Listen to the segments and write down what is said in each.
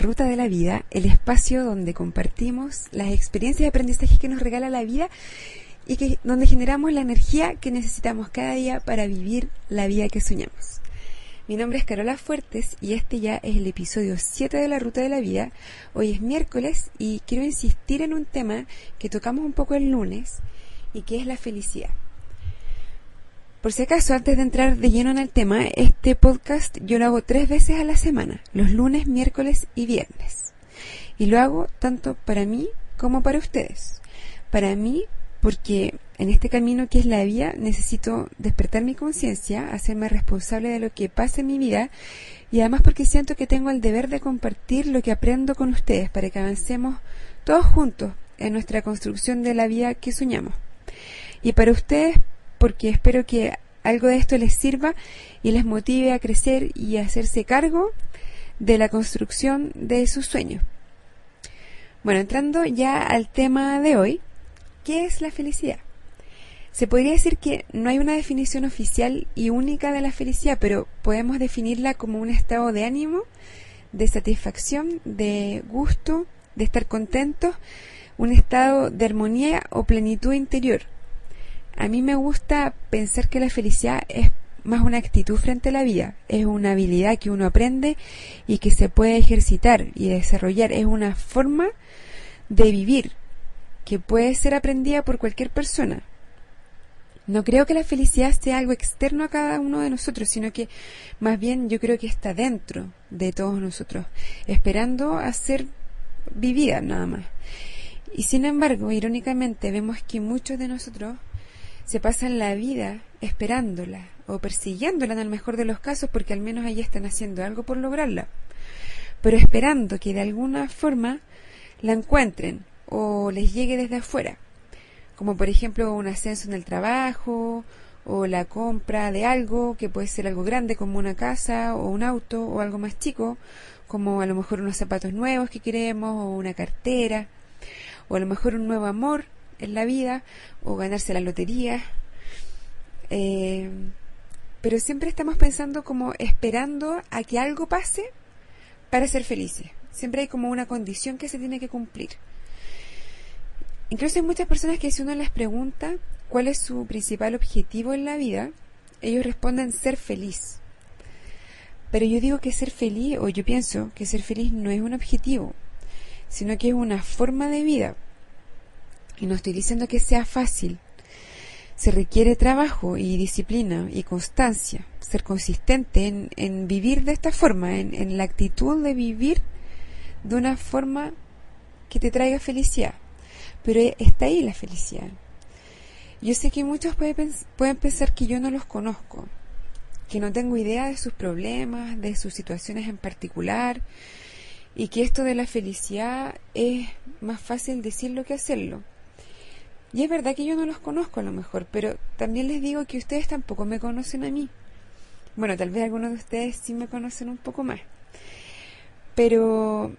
Ruta de la Vida, el espacio donde compartimos las experiencias y aprendizajes que nos regala la vida y que, donde generamos la energía que necesitamos cada día para vivir la vida que soñamos. Mi nombre es Carola Fuertes y este ya es el episodio 7 de la Ruta de la Vida. Hoy es miércoles y quiero insistir en un tema que tocamos un poco el lunes y que es la felicidad. Por si acaso, antes de entrar de lleno en el tema, este podcast yo lo hago tres veces a la semana, los lunes, miércoles y viernes. Y lo hago tanto para mí como para ustedes. Para mí, porque en este camino que es la vida necesito despertar mi conciencia, hacerme responsable de lo que pasa en mi vida y además porque siento que tengo el deber de compartir lo que aprendo con ustedes para que avancemos todos juntos en nuestra construcción de la vida que soñamos. Y para ustedes porque espero que algo de esto les sirva y les motive a crecer y a hacerse cargo de la construcción de sus sueños. Bueno, entrando ya al tema de hoy, ¿qué es la felicidad? Se podría decir que no hay una definición oficial y única de la felicidad, pero podemos definirla como un estado de ánimo, de satisfacción, de gusto, de estar contentos, un estado de armonía o plenitud interior, a mí me gusta pensar que la felicidad es más una actitud frente a la vida, es una habilidad que uno aprende y que se puede ejercitar y desarrollar, es una forma de vivir que puede ser aprendida por cualquier persona. No creo que la felicidad sea algo externo a cada uno de nosotros, sino que más bien yo creo que está dentro de todos nosotros, esperando a ser vivida nada más. Y sin embargo, irónicamente, vemos que muchos de nosotros se pasan la vida esperándola o persiguiéndola en el mejor de los casos porque al menos ahí están haciendo algo por lograrla, pero esperando que de alguna forma la encuentren o les llegue desde afuera, como por ejemplo un ascenso en el trabajo o la compra de algo que puede ser algo grande como una casa o un auto o algo más chico como a lo mejor unos zapatos nuevos que queremos o una cartera o a lo mejor un nuevo amor en la vida o ganarse la lotería. Eh, pero siempre estamos pensando como esperando a que algo pase para ser felices. Siempre hay como una condición que se tiene que cumplir. Incluso hay muchas personas que si uno les pregunta cuál es su principal objetivo en la vida, ellos responden ser feliz. Pero yo digo que ser feliz, o yo pienso que ser feliz no es un objetivo, sino que es una forma de vida. Y no estoy diciendo que sea fácil. Se requiere trabajo y disciplina y constancia, ser consistente en, vivir de esta forma, en, la actitud de vivir de una forma que te traiga felicidad. Pero está ahí la felicidad. Yo sé que muchos pueden, pensar que yo no los conozco, que no tengo idea de sus problemas, de sus situaciones en particular, y que esto de la felicidad es más fácil decirlo que hacerlo. Y es verdad que yo no los conozco a lo mejor, pero también les digo que ustedes tampoco me conocen a mí. Bueno, tal vez algunos de ustedes sí me conocen un poco más. Pero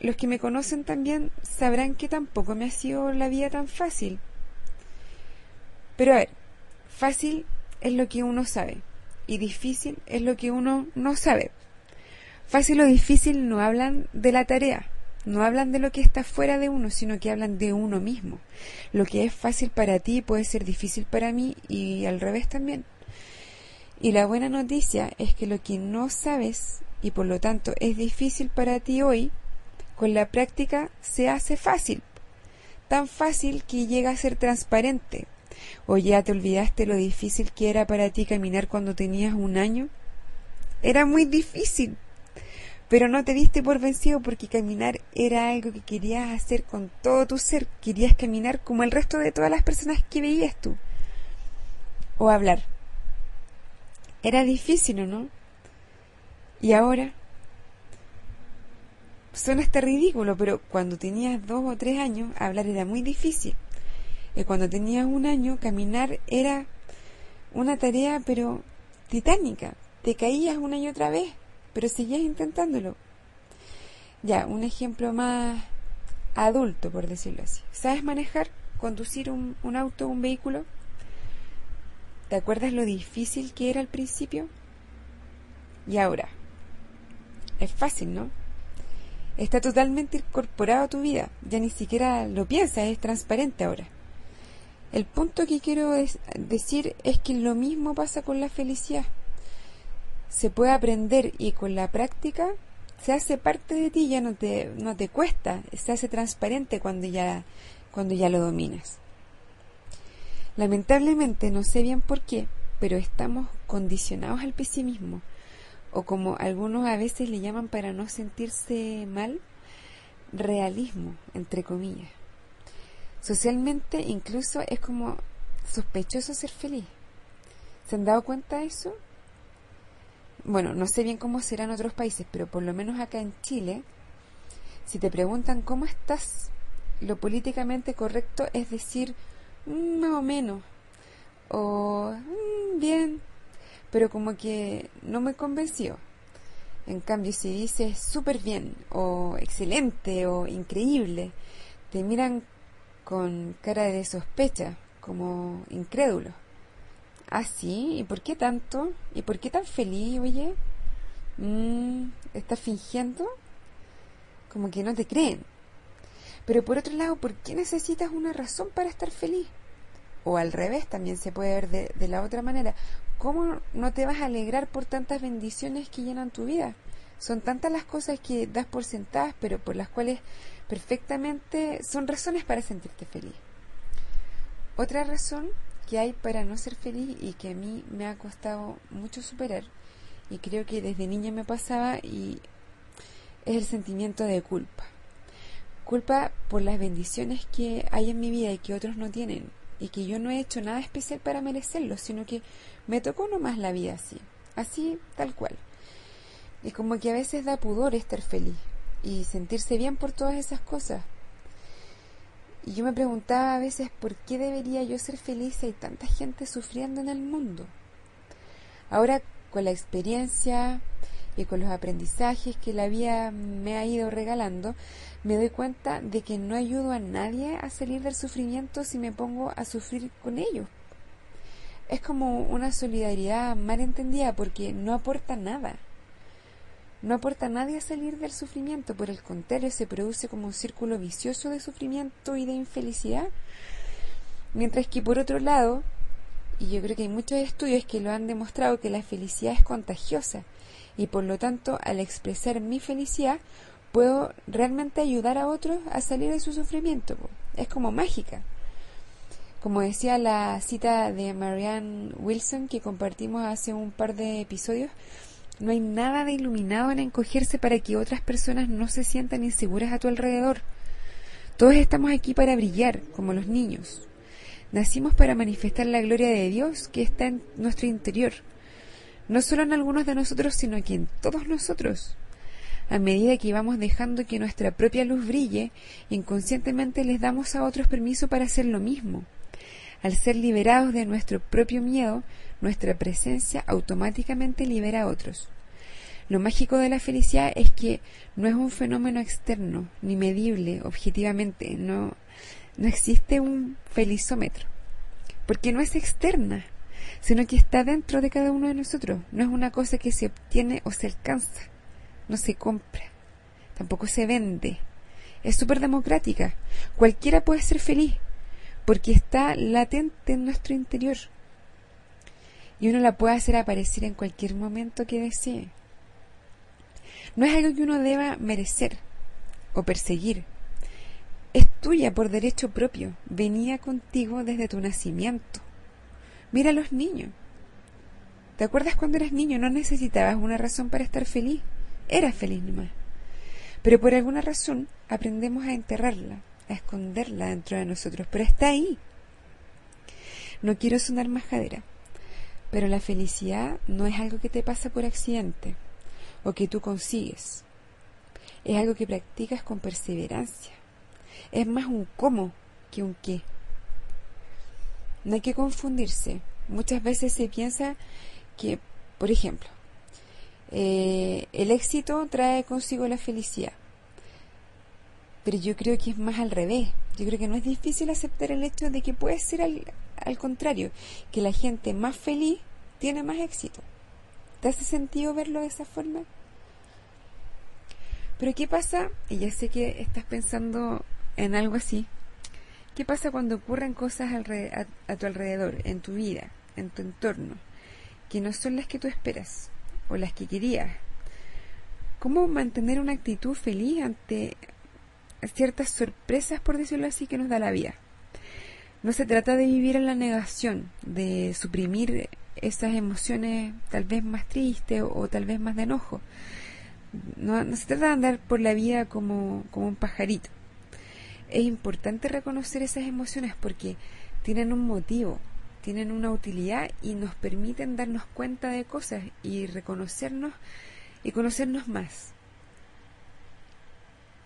los que me conocen también sabrán que tampoco me ha sido la vida tan fácil. Pero a ver, fácil es lo que uno sabe y difícil es lo que uno no sabe. Fácil o difícil no hablan de la tarea, no hablan de lo que está fuera de uno, sino que hablan de uno mismo. Lo que es fácil para ti puede ser difícil para mí y al revés también. Y la buena noticia es que lo que no sabes y por lo tanto es difícil para ti hoy, con la práctica se hace fácil. Tan fácil que llega a ser transparente. O ya te olvidaste lo difícil que era para ti caminar cuando tenías un año. Era muy difícil pero no te diste por vencido porque caminar era algo que querías hacer con todo tu ser, querías caminar como el resto de todas las personas que veías tú, o hablar. Era difícil, ¿o no? Y ahora suena hasta ridículo, pero cuando tenías dos o tres años, hablar era muy difícil. Y cuando tenías un año, caminar era una tarea, pero titánica. Te caías una y otra vez pero seguías intentándolo. Ya, un ejemplo más adulto, por decirlo así. ¿Sabes manejar, conducir un, un auto, un vehículo? ¿Te acuerdas lo difícil que era al principio? Y ahora, es fácil, ¿no? Está totalmente incorporado a tu vida. Ya ni siquiera lo piensas, es transparente ahora. El punto que quiero decir es que lo mismo pasa con la felicidad. Se puede aprender y con la práctica se hace parte de ti, ya no te, no te cuesta, se hace transparente cuando ya, cuando ya lo dominas. Lamentablemente, no sé bien por qué, pero estamos condicionados al pesimismo, o como algunos a veces le llaman para no sentirse mal, realismo, entre comillas. Socialmente incluso es como sospechoso ser feliz. ¿Se han dado cuenta de eso? Bueno, no sé bien cómo será en otros países, pero por lo menos acá en Chile, si te preguntan cómo estás, lo políticamente correcto es decir mm, más o menos, o mm, bien, pero como que no me convenció. En cambio, si dices súper bien, o excelente, o increíble, te miran con cara de sospecha, como incrédulo. ¿Ah, sí? ¿Y por qué tanto? ¿Y por qué tan feliz, oye? Mm, ¿Estás fingiendo? Como que no te creen. Pero por otro lado, ¿por qué necesitas una razón para estar feliz? O al revés, también se puede ver de, de la otra manera. ¿Cómo no te vas a alegrar por tantas bendiciones que llenan tu vida? Son tantas las cosas que das por sentadas, pero por las cuales perfectamente son razones para sentirte feliz. Otra razón que hay para no ser feliz y que a mí me ha costado mucho superar, y creo que desde niña me pasaba, y es el sentimiento de culpa. Culpa por las bendiciones que hay en mi vida y que otros no tienen y que yo no he hecho nada especial para merecerlo, sino que me tocó nomás la vida así, así tal cual. Es como que a veces da pudor estar feliz y sentirse bien por todas esas cosas. Y yo me preguntaba a veces por qué debería yo ser feliz si hay tanta gente sufriendo en el mundo. Ahora con la experiencia y con los aprendizajes que la vida me ha ido regalando, me doy cuenta de que no ayudo a nadie a salir del sufrimiento si me pongo a sufrir con ellos. Es como una solidaridad mal entendida porque no aporta nada. No aporta a nadie a salir del sufrimiento, por el contrario, se produce como un círculo vicioso de sufrimiento y de infelicidad. Mientras que por otro lado, y yo creo que hay muchos estudios que lo han demostrado que la felicidad es contagiosa y por lo tanto al expresar mi felicidad puedo realmente ayudar a otros a salir de su sufrimiento. Es como mágica. Como decía la cita de Marianne Wilson que compartimos hace un par de episodios, no hay nada de iluminado en encogerse para que otras personas no se sientan inseguras a tu alrededor. Todos estamos aquí para brillar, como los niños. Nacimos para manifestar la gloria de Dios que está en nuestro interior, no solo en algunos de nosotros, sino que en todos nosotros. A medida que vamos dejando que nuestra propia luz brille, inconscientemente les damos a otros permiso para hacer lo mismo. Al ser liberados de nuestro propio miedo, nuestra presencia automáticamente libera a otros. Lo mágico de la felicidad es que no es un fenómeno externo, ni medible objetivamente, no, no existe un felizómetro, porque no es externa, sino que está dentro de cada uno de nosotros, no es una cosa que se obtiene o se alcanza no se compra, tampoco se vende. Es súper democrática. Cualquiera puede ser feliz porque está latente en nuestro interior. Y uno la puede hacer aparecer en cualquier momento que desee. No es algo que uno deba merecer o perseguir. Es tuya por derecho propio. Venía contigo desde tu nacimiento. Mira a los niños. ¿Te acuerdas cuando eras niño? No necesitabas una razón para estar feliz era feliz nomás. Pero por alguna razón aprendemos a enterrarla, a esconderla dentro de nosotros, pero está ahí. No quiero sonar majadera, pero la felicidad no es algo que te pasa por accidente o que tú consigues. Es algo que practicas con perseverancia. Es más un cómo que un qué. No hay que confundirse. Muchas veces se piensa que, por ejemplo, eh, el éxito trae consigo la felicidad. Pero yo creo que es más al revés. Yo creo que no es difícil aceptar el hecho de que puede ser al, al contrario, que la gente más feliz tiene más éxito. ¿Te hace sentido verlo de esa forma? Pero ¿qué pasa? Y ya sé que estás pensando en algo así. ¿Qué pasa cuando ocurren cosas a, tu alrededor, en tu vida, en tu entorno, que no son las que tú esperas o las que querías? ¿Cómo mantener una actitud feliz ante ciertas sorpresas, por decirlo así, que nos da la vida? No se trata de vivir en la negación, de suprimir esas emociones tal vez más tristes o, tal vez más de enojo. No, no, se trata de andar por la vida como, como un pajarito. Es importante reconocer esas emociones porque tienen un motivo, tienen una utilidad y nos permiten darnos cuenta de cosas y reconocernos y conocernos más.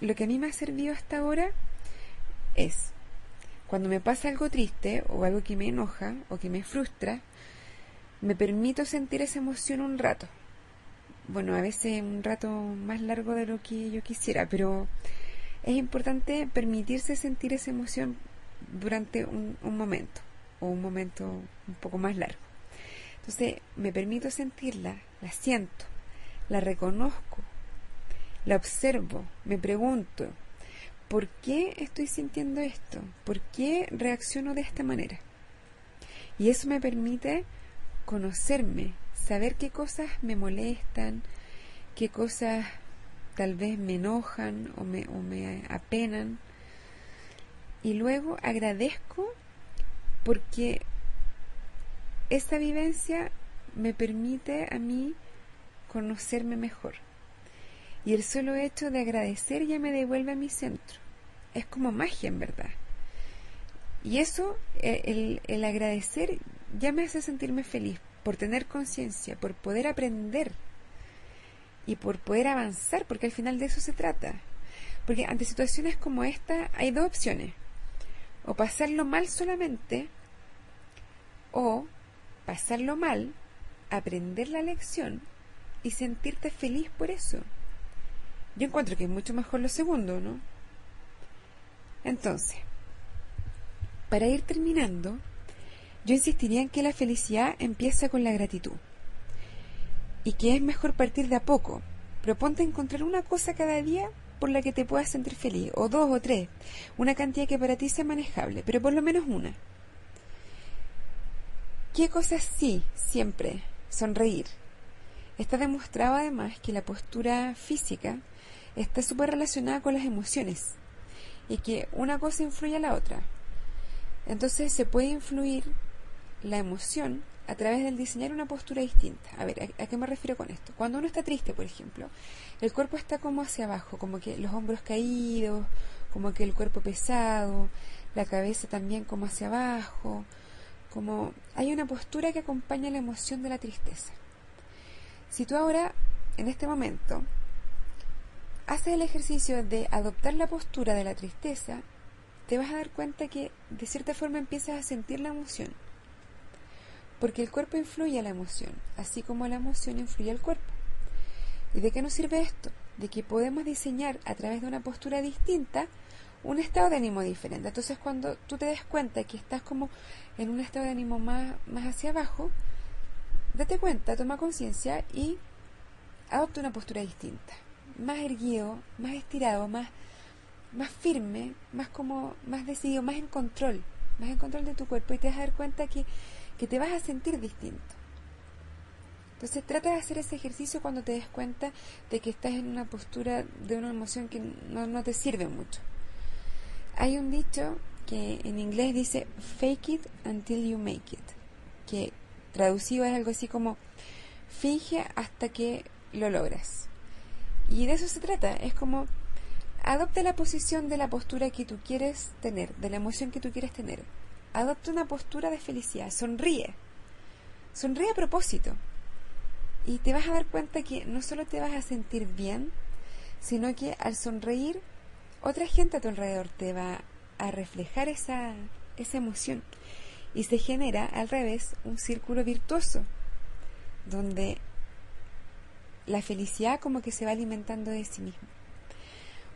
Lo que a mí me ha servido hasta ahora es cuando me pasa algo triste o algo que me enoja o que me frustra, me permito sentir esa emoción un rato. Bueno, a veces un rato más largo de lo que yo quisiera, pero es importante permitirse sentir esa emoción durante un, momento o un momento un poco más largo. Entonces, me permito sentirla, la siento, la reconozco, la observo, me pregunto, ¿por qué estoy sintiendo esto? ¿Por qué reacciono de esta manera? Y eso me permite conocerme, saber qué cosas me molestan, qué cosas tal vez me enojan o me, o me apenan. Y luego agradezco porque esta vivencia me permite a mí conocerme mejor. Y el solo hecho de agradecer ya me devuelve a mi centro. Es como magia en verdad. Y eso, eh, el, el agradecer, ya me hace sentirme feliz por tener conciencia, por poder aprender y por poder avanzar, porque al final de eso se trata. Porque ante situaciones como esta hay dos opciones. O pasarlo mal solamente, o pasarlo mal, aprender la lección y sentirte feliz por eso. Yo encuentro que es mucho mejor lo segundo, ¿no? Entonces, para ir terminando, yo insistiría en que la felicidad empieza con la gratitud y que es mejor partir de a poco. Proponte encontrar una cosa cada día por la que te puedas sentir feliz, o dos o tres, una cantidad que para ti sea manejable, pero por lo menos una. ¿Qué cosas sí, siempre? Sonreír. Está demostrado además que la postura física está súper relacionada con las emociones y que una cosa influye a la otra. Entonces se puede influir la emoción a través del diseñar una postura distinta. A ver, ¿a, qué me refiero con esto? Cuando uno está triste, por ejemplo, el cuerpo está como hacia abajo, como que los hombros caídos, como que el cuerpo pesado, la cabeza también como hacia abajo, como hay una postura que acompaña la emoción de la tristeza. Si tú ahora, en este momento, haces el ejercicio de adoptar la postura de la tristeza, te vas a dar cuenta que de cierta forma empiezas a sentir la emoción. Porque el cuerpo influye a la emoción, así como la emoción influye al cuerpo. ¿Y de qué nos sirve esto? De que podemos diseñar a través de una postura distinta un estado de ánimo diferente. Entonces cuando tú te des cuenta que estás como en un estado de ánimo más, más hacia abajo, date cuenta, toma conciencia y adopta una postura distinta más erguido, más estirado, más, más firme, más como, más decidido, más en control, más en control de tu cuerpo y te vas a dar cuenta que, que te vas a sentir distinto. Entonces trata de hacer ese ejercicio cuando te des cuenta de que estás en una postura de una emoción que no, no te sirve mucho. Hay un dicho que en inglés dice fake it until you make it, que traducido es algo así como finge hasta que lo logras. Y de eso se trata, es como adopta la posición de la postura que tú quieres tener, de la emoción que tú quieres tener. Adopta una postura de felicidad, sonríe. Sonríe a propósito. Y te vas a dar cuenta que no solo te vas a sentir bien, sino que al sonreír, otra gente a tu alrededor te va a reflejar esa, esa emoción. Y se genera, al revés, un círculo virtuoso, donde la felicidad como que se va alimentando de sí misma.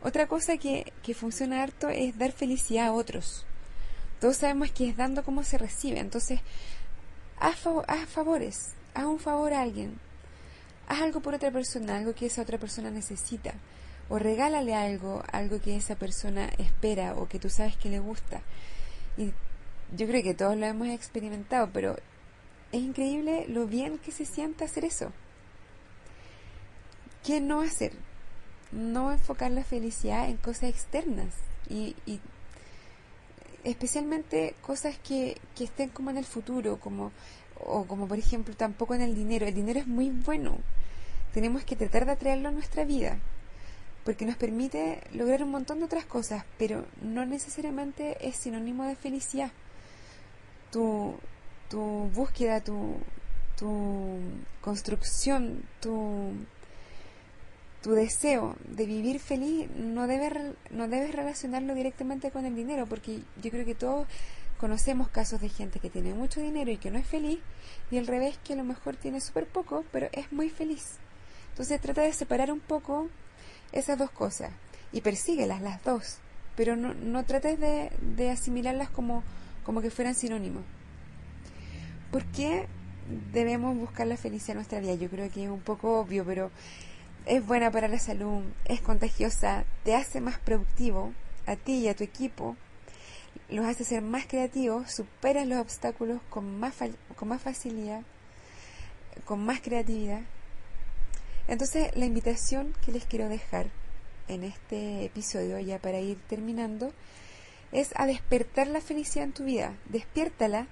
Otra cosa que, que funciona harto es dar felicidad a otros. Todos sabemos que es dando como se recibe. Entonces, haz, favores, haz un favor a alguien. Haz algo por otra persona, algo que esa otra persona necesita. o regálale algo, algo que esa persona espera o que tú sabes que le gusta. Y yo creo que todos lo hemos experimentado, pero es increíble lo bien que se siente hacer eso. ¿Qué no hacer? No enfocar la felicidad en cosas externas y, especialmente cosas que, que estén como en el futuro, como o como por ejemplo tampoco en el dinero. El dinero es muy bueno. Tenemos que tratar de atraerlo a nuestra vida porque nos permite lograr un montón de otras cosas, pero no necesariamente es sinónimo de felicidad. Tu, tu búsqueda, tu, tu construcción, tu, tu deseo de vivir feliz no debe no debes relacionarlo directamente con el dinero, porque yo creo que todos conocemos casos de gente que tiene mucho dinero y que no es feliz, y al revés que a lo mejor tiene súper poco, pero es muy feliz. Entonces trata de separar un poco esas dos cosas y persíguelas las dos, pero no, no trates de, de asimilarlas como, como que fueran sinónimos. ¿Por qué debemos buscar la felicidad en nuestra vida? Yo creo que es un poco obvio, pero es buena para la salud, es contagiosa, te hace más productivo a ti y a tu equipo, los hace ser más creativos, superas los obstáculos con más, con más facilidad, con más creatividad entonces, la invitación que les quiero dejar en este episodio, ya para ir terminando, es a despertar la felicidad en tu vida. Despiértala,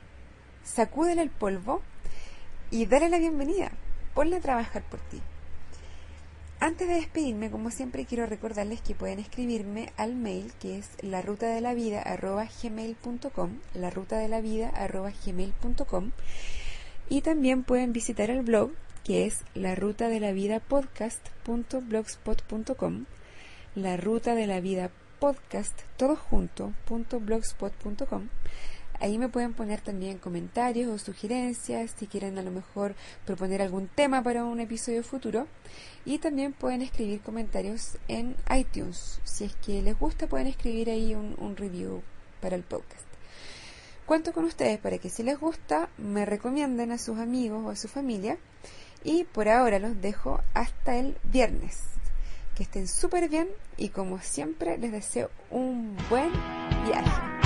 sacúdela el polvo y dale la bienvenida. Ponla a trabajar por ti. Antes de despedirme, como siempre, quiero recordarles que pueden escribirme al mail que es la ruta de la vida la ruta de la vida y también pueden visitar el blog que es la ruta de la vida podcast.blogspot.com, la ruta de la vida podcast todo. Ahí me pueden poner también comentarios o sugerencias si quieren a lo mejor proponer algún tema para un episodio futuro. Y también pueden escribir comentarios en iTunes. Si es que les gusta pueden escribir ahí un, review para el podcast. Cuento con ustedes para que si les gusta me recomienden a sus amigos o a su familia y por ahora los dejo hasta el viernes. Que estén súper bien y como siempre les deseo un buen viaje.